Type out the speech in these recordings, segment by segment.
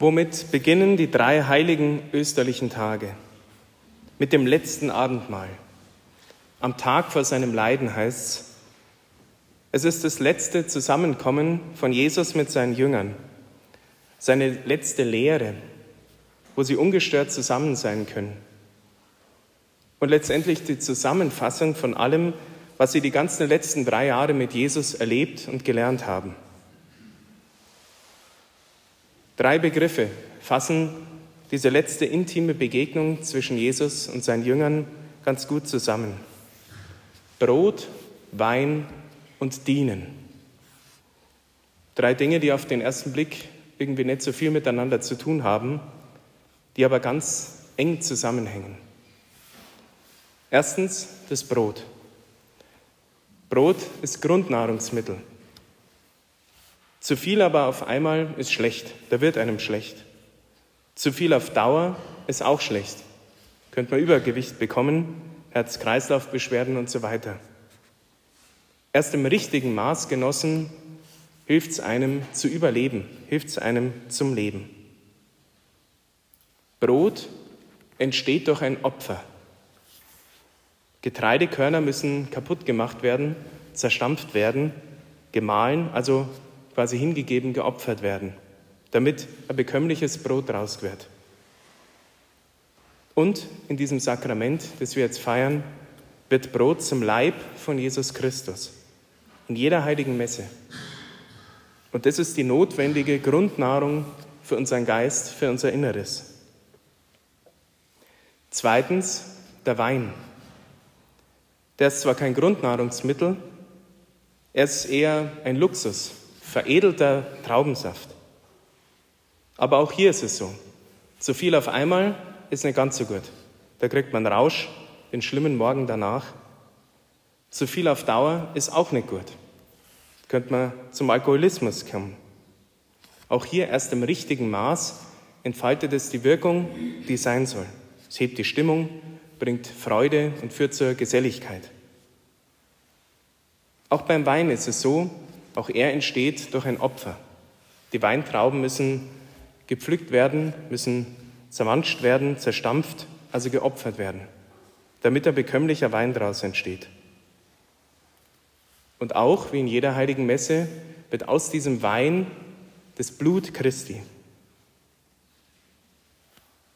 Womit beginnen die drei heiligen österlichen Tage? Mit dem letzten Abendmahl. Am Tag vor seinem Leiden heißt es, es ist das letzte Zusammenkommen von Jesus mit seinen Jüngern, seine letzte Lehre, wo sie ungestört zusammen sein können. Und letztendlich die Zusammenfassung von allem, was sie die ganzen letzten drei Jahre mit Jesus erlebt und gelernt haben. Drei Begriffe fassen diese letzte intime Begegnung zwischen Jesus und seinen Jüngern ganz gut zusammen. Brot, Wein und Dienen. Drei Dinge, die auf den ersten Blick irgendwie nicht so viel miteinander zu tun haben, die aber ganz eng zusammenhängen. Erstens das Brot. Brot ist Grundnahrungsmittel. Zu viel aber auf einmal ist schlecht, da wird einem schlecht. Zu viel auf Dauer ist auch schlecht. Könnte man Übergewicht bekommen, Herz-Kreislauf-Beschwerden und so weiter. Erst im richtigen Maß genossen hilft es einem zu überleben, hilft es einem zum Leben. Brot entsteht durch ein Opfer. Getreidekörner müssen kaputt gemacht werden, zerstampft werden, gemahlen, also quasi hingegeben, geopfert werden, damit ein bekömmliches Brot raus wird. Und in diesem Sakrament, das wir jetzt feiern, wird Brot zum Leib von Jesus Christus. In jeder heiligen Messe. Und das ist die notwendige Grundnahrung für unseren Geist, für unser Inneres. Zweitens, der Wein. Der ist zwar kein Grundnahrungsmittel, er ist eher ein Luxus, veredelter Traubensaft. Aber auch hier ist es so. Zu viel auf einmal ist nicht ganz so gut. Da kriegt man Rausch, den schlimmen Morgen danach. Zu viel auf Dauer ist auch nicht gut. Könnte man zum Alkoholismus kommen. Auch hier erst im richtigen Maß entfaltet es die Wirkung, die sein soll. Es hebt die Stimmung, bringt Freude und führt zur Geselligkeit. Auch beim Wein ist es so, auch er entsteht durch ein Opfer. Die Weintrauben müssen gepflückt werden, müssen zermanscht werden, zerstampft, also geopfert werden, damit ein bekömmlicher Wein daraus entsteht. Und auch, wie in jeder heiligen Messe, wird aus diesem Wein das Blut Christi.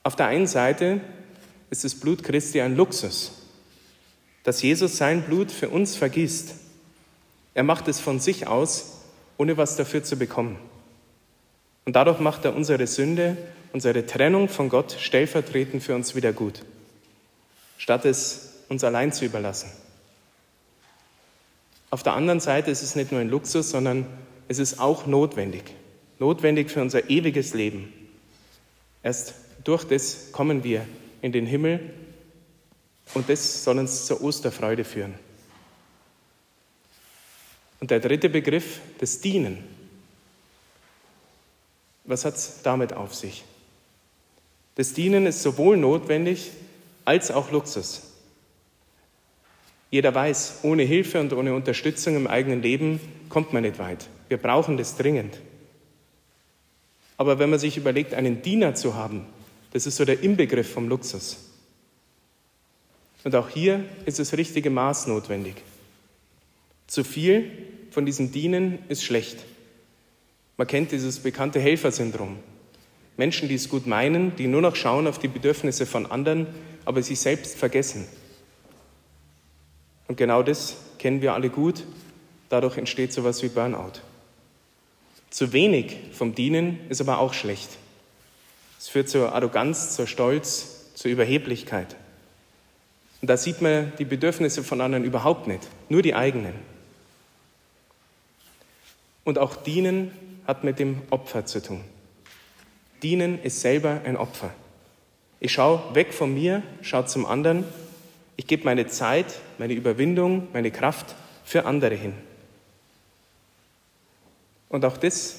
Auf der einen Seite ist das Blut Christi ein Luxus, dass Jesus sein Blut für uns vergießt. Er macht es von sich aus, ohne was dafür zu bekommen. Und dadurch macht er unsere Sünde, unsere Trennung von Gott stellvertretend für uns wieder gut, statt es uns allein zu überlassen. Auf der anderen Seite ist es nicht nur ein Luxus, sondern es ist auch notwendig. Notwendig für unser ewiges Leben. Erst durch das kommen wir in den Himmel und das soll uns zur Osterfreude führen. Und der dritte Begriff, das Dienen. Was hat es damit auf sich? Das Dienen ist sowohl notwendig als auch Luxus. Jeder weiß, ohne Hilfe und ohne Unterstützung im eigenen Leben kommt man nicht weit. Wir brauchen das dringend. Aber wenn man sich überlegt, einen Diener zu haben, das ist so der Inbegriff vom Luxus. Und auch hier ist das richtige Maß notwendig. Zu viel von diesem Dienen ist schlecht. Man kennt dieses bekannte Helfersyndrom. Menschen, die es gut meinen, die nur noch schauen auf die Bedürfnisse von anderen, aber sich selbst vergessen. Und genau das kennen wir alle gut. Dadurch entsteht sowas wie Burnout. Zu wenig vom Dienen ist aber auch schlecht. Es führt zur Arroganz, zur Stolz, zur Überheblichkeit. Und da sieht man die Bedürfnisse von anderen überhaupt nicht, nur die eigenen. Und auch Dienen hat mit dem Opfer zu tun. Dienen ist selber ein Opfer. Ich schaue weg von mir, schaue zum anderen. Ich gebe meine Zeit, meine Überwindung, meine Kraft für andere hin. Und auch das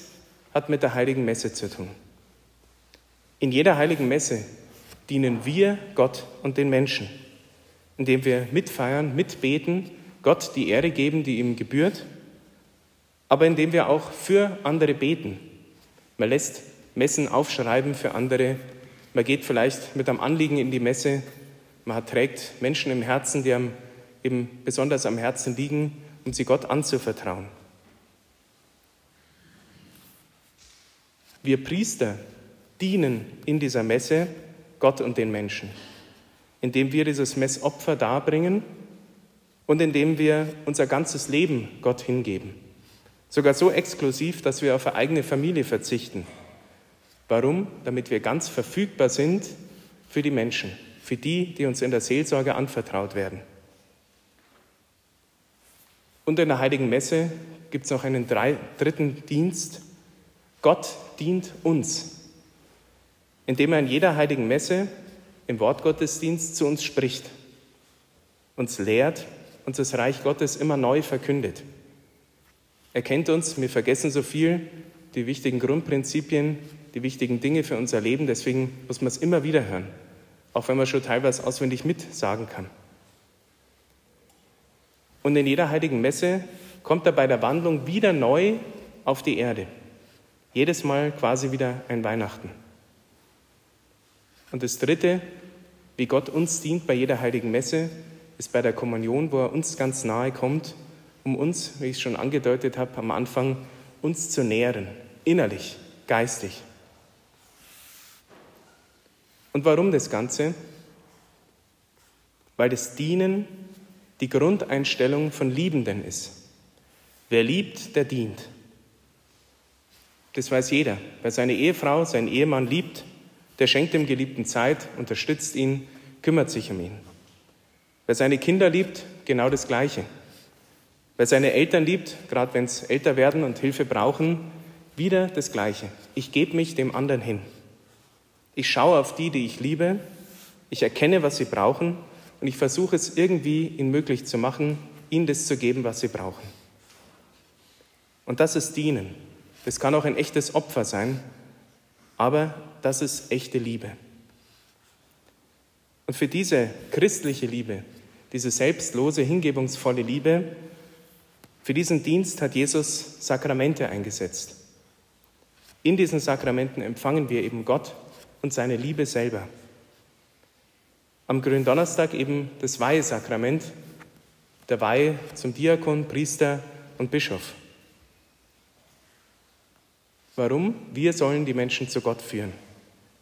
hat mit der heiligen Messe zu tun. In jeder heiligen Messe dienen wir Gott und den Menschen, indem wir mitfeiern, mitbeten, Gott die Ehre geben, die ihm gebührt, aber indem wir auch für andere beten. Man lässt Messen aufschreiben für andere. Man geht vielleicht mit einem Anliegen in die Messe. Man trägt Menschen im Herzen, die einem eben besonders am Herzen liegen, um sie Gott anzuvertrauen. Wir Priester dienen in dieser Messe Gott und den Menschen, indem wir dieses Messopfer darbringen und indem wir unser ganzes Leben Gott hingeben. Sogar so exklusiv, dass wir auf eine eigene Familie verzichten. Warum? Damit wir ganz verfügbar sind für die Menschen, für die, die uns in der Seelsorge anvertraut werden. Und in der Heiligen Messe gibt es noch einen dritten Dienst. Gott dient uns, indem er in jeder Heiligen Messe im Wortgottesdienst zu uns spricht, uns lehrt, uns das Reich Gottes immer neu verkündet. Er kennt uns, wir vergessen so viel, die wichtigen Grundprinzipien, die wichtigen Dinge für unser Leben, deswegen muss man es immer wieder hören, auch wenn man schon teilweise auswendig mitsagen kann. Und in jeder heiligen Messe kommt er bei der Wandlung wieder neu auf die Erde. Jedes Mal quasi wieder ein Weihnachten. Und das Dritte, wie Gott uns dient bei jeder heiligen Messe, ist bei der Kommunion, wo er uns ganz nahe kommt um uns, wie ich es schon angedeutet habe am Anfang, uns zu nähren, innerlich, geistig. Und warum das Ganze? Weil das Dienen die Grundeinstellung von Liebenden ist. Wer liebt, der dient. Das weiß jeder. Wer seine Ehefrau, seinen Ehemann liebt, der schenkt dem Geliebten Zeit, unterstützt ihn, kümmert sich um ihn. Wer seine Kinder liebt, genau das Gleiche. Wer seine Eltern liebt, gerade wenn es älter werden und Hilfe brauchen, wieder das Gleiche. Ich gebe mich dem anderen hin. Ich schaue auf die, die ich liebe. Ich erkenne, was sie brauchen und ich versuche es irgendwie ihnen möglich zu machen, ihnen das zu geben, was sie brauchen. Und das ist Dienen. Das kann auch ein echtes Opfer sein, aber das ist echte Liebe. Und für diese christliche Liebe, diese selbstlose, hingebungsvolle Liebe, für diesen Dienst hat Jesus Sakramente eingesetzt. In diesen Sakramenten empfangen wir eben Gott und seine Liebe selber. Am Gründonnerstag eben das Weihesakrament, der Weihe zum Diakon, Priester und Bischof. Warum? Wir sollen die Menschen zu Gott führen.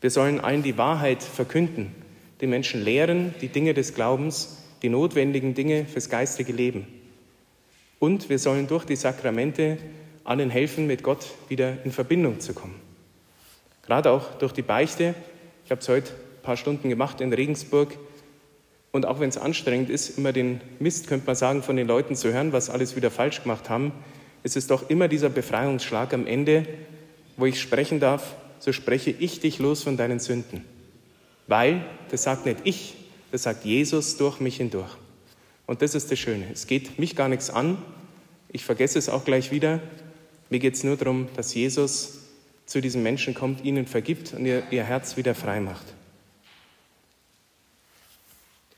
Wir sollen allen die Wahrheit verkünden, den Menschen lehren, die Dinge des Glaubens, die notwendigen Dinge fürs geistige Leben. Und wir sollen durch die Sakramente allen helfen, mit Gott wieder in Verbindung zu kommen. Gerade auch durch die Beichte. Ich habe es heute ein paar Stunden gemacht in Regensburg. Und auch wenn es anstrengend ist, immer den Mist, könnte man sagen, von den Leuten zu hören, was alles wieder falsch gemacht haben, ist es doch immer dieser Befreiungsschlag am Ende, wo ich sprechen darf, so spreche ich dich los von deinen Sünden. Weil, das sagt nicht ich, das sagt Jesus durch mich hindurch. Und das ist das Schöne. Es geht mich gar nichts an. Ich vergesse es auch gleich wieder. Mir geht es nur darum, dass Jesus zu diesen Menschen kommt, ihnen vergibt und ihr, ihr Herz wieder frei macht.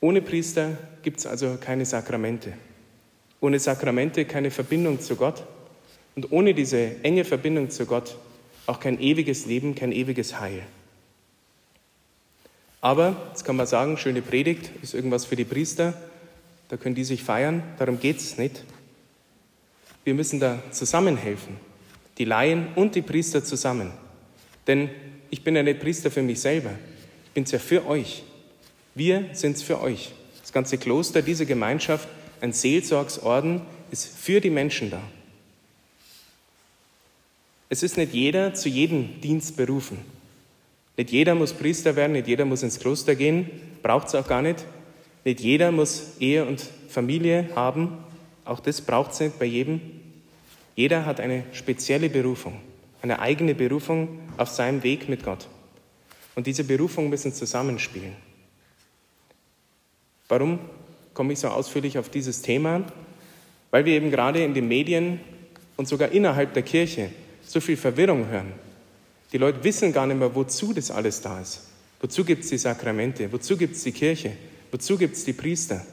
Ohne Priester gibt es also keine Sakramente. Ohne Sakramente keine Verbindung zu Gott. Und ohne diese enge Verbindung zu Gott auch kein ewiges Leben, kein ewiges Heil. Aber, jetzt kann man sagen, schöne Predigt ist irgendwas für die Priester da können die sich feiern, darum geht es nicht. Wir müssen da zusammenhelfen, die Laien und die Priester zusammen. Denn ich bin ja nicht Priester für mich selber, ich bin es ja für euch. Wir sind es für euch. Das ganze Kloster, diese Gemeinschaft, ein Seelsorgsorden ist für die Menschen da. Es ist nicht jeder zu jedem Dienst berufen. Nicht jeder muss Priester werden, nicht jeder muss ins Kloster gehen, braucht es auch gar nicht. Nicht jeder muss Ehe und Familie haben, auch das braucht es nicht bei jedem. Jeder hat eine spezielle Berufung, eine eigene Berufung auf seinem Weg mit Gott. Und diese Berufung müssen zusammenspielen. Warum komme ich so ausführlich auf dieses Thema? Weil wir eben gerade in den Medien und sogar innerhalb der Kirche so viel Verwirrung hören. Die Leute wissen gar nicht mehr, wozu das alles da ist. Wozu gibt es die Sakramente? Wozu gibt es die Kirche? Wozu gibt es die Priester?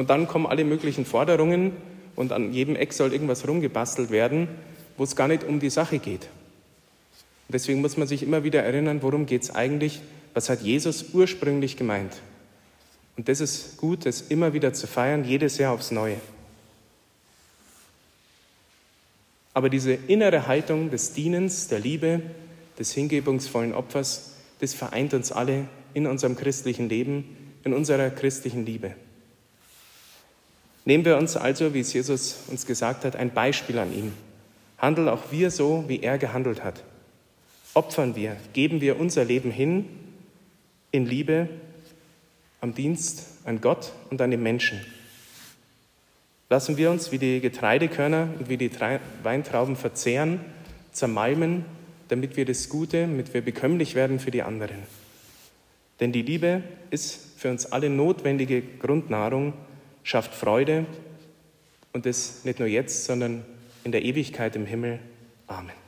Und dann kommen alle möglichen Forderungen und an jedem Eck soll irgendwas rumgebastelt werden, wo es gar nicht um die Sache geht. Und deswegen muss man sich immer wieder erinnern, worum geht es eigentlich, was hat Jesus ursprünglich gemeint. Und das ist gut, das immer wieder zu feiern, jedes Jahr aufs Neue. Aber diese innere Haltung des Dienens, der Liebe, des hingebungsvollen Opfers, das vereint uns alle in unserem christlichen Leben, in unserer christlichen Liebe. Nehmen wir uns also, wie es Jesus uns gesagt hat, ein Beispiel an ihm. Handeln auch wir so, wie er gehandelt hat. Opfern wir, geben wir unser Leben hin in Liebe am Dienst an Gott und an den Menschen. Lassen wir uns wie die Getreidekörner und wie die Weintrauben verzehren, zermalmen, damit wir das Gute, damit wir bekömmlich werden für die anderen. Denn die Liebe ist für uns alle notwendige Grundnahrung, schafft Freude und das nicht nur jetzt, sondern in der Ewigkeit im Himmel. Amen.